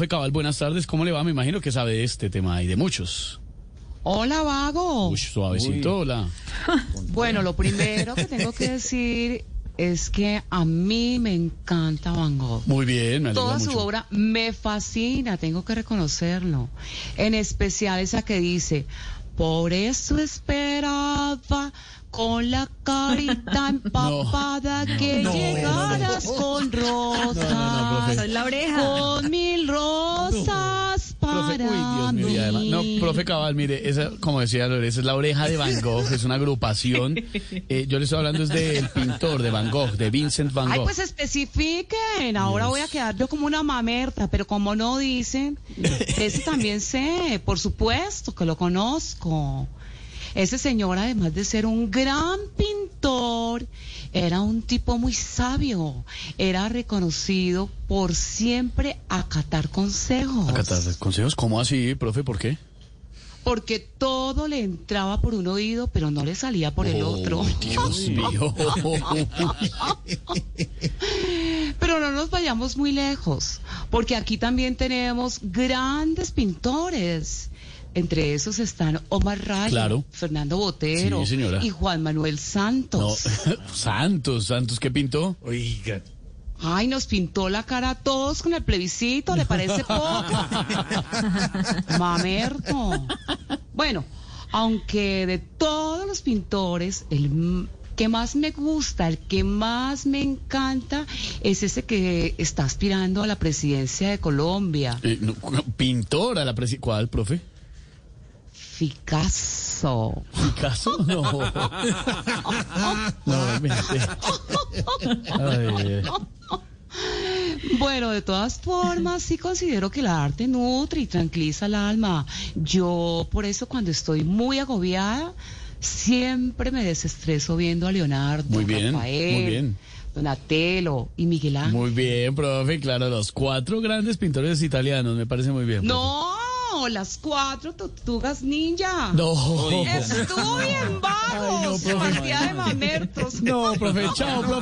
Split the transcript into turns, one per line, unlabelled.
Profe Cabal, buenas tardes. ¿Cómo le va? Me imagino que sabe de este tema y de muchos.
Hola, vago.
Uy, suavecito, hola.
Bueno, lo primero que tengo que decir es que a mí me encanta Van Gogh.
Muy bien, me
Toda
mucho.
su obra me fascina, tengo que reconocerlo. En especial esa que dice, por eso esperaba con la carita empapada que
no,
llegaras con rosas.
No, no,
la oreja.
Con mil rosas para
Profe, uy, Dios mío,
mí.
y además- no, profe Cabal, mire, esa, como decía Lore, esa es la oreja de Van Gogh, es una agrupación. Eh, yo le estoy hablando es del pintor de Van Gogh, de Vincent Van
Ay,
Gogh.
pues especifiquen. Ahora voy a quedar yo como una mamerta, pero como no dicen, ese también sé, por supuesto que lo conozco. Ese señor, además de ser un gran pintor, era un tipo muy sabio. Era reconocido por siempre acatar consejos.
Acatar consejos, ¿cómo así, profe? ¿Por qué?
Porque todo le entraba por un oído, pero no le salía por el otro.
Dios mío.
Pero no nos vayamos muy lejos, porque aquí también tenemos grandes pintores. Entre esos están Omar Rayo,
Claro.
Fernando Botero
Sí,
y Juan Manuel
No,
Santos.
Santos, Santos, ¿qué pintó?
Oiga.
Ay, nos pintó la cara a todos con el plebiscito, ¿le parece poco? Mamerto. Bueno, aunque de todos los pintores, el que más me gusta, el que más me encanta, es ese que está aspirando a la presidencia de Colombia,
Eh, no, pintora, la presi ¿Cuál, profe?
Picasso.
¿Picasso? No. No, mente. Ay, ay.
Bueno, de todas formas, sí considero que el arte nutre y tranquiliza el alma. Yo, por eso, cuando estoy muy agobiada, siempre me desestreso viendo a Leonardo,
Muy bien,
Rafael,
muy bien.
Donatello y Miguel Ángel.
Muy bien, profe, claro, los cuatro grandes pintores italianos, me parece muy bien. profe.
No, las cuatro tortugas ninja.
No.
Estuve en
no,
vagos,
profe.
cantidad de mamertos.
No, profe, chao, profe.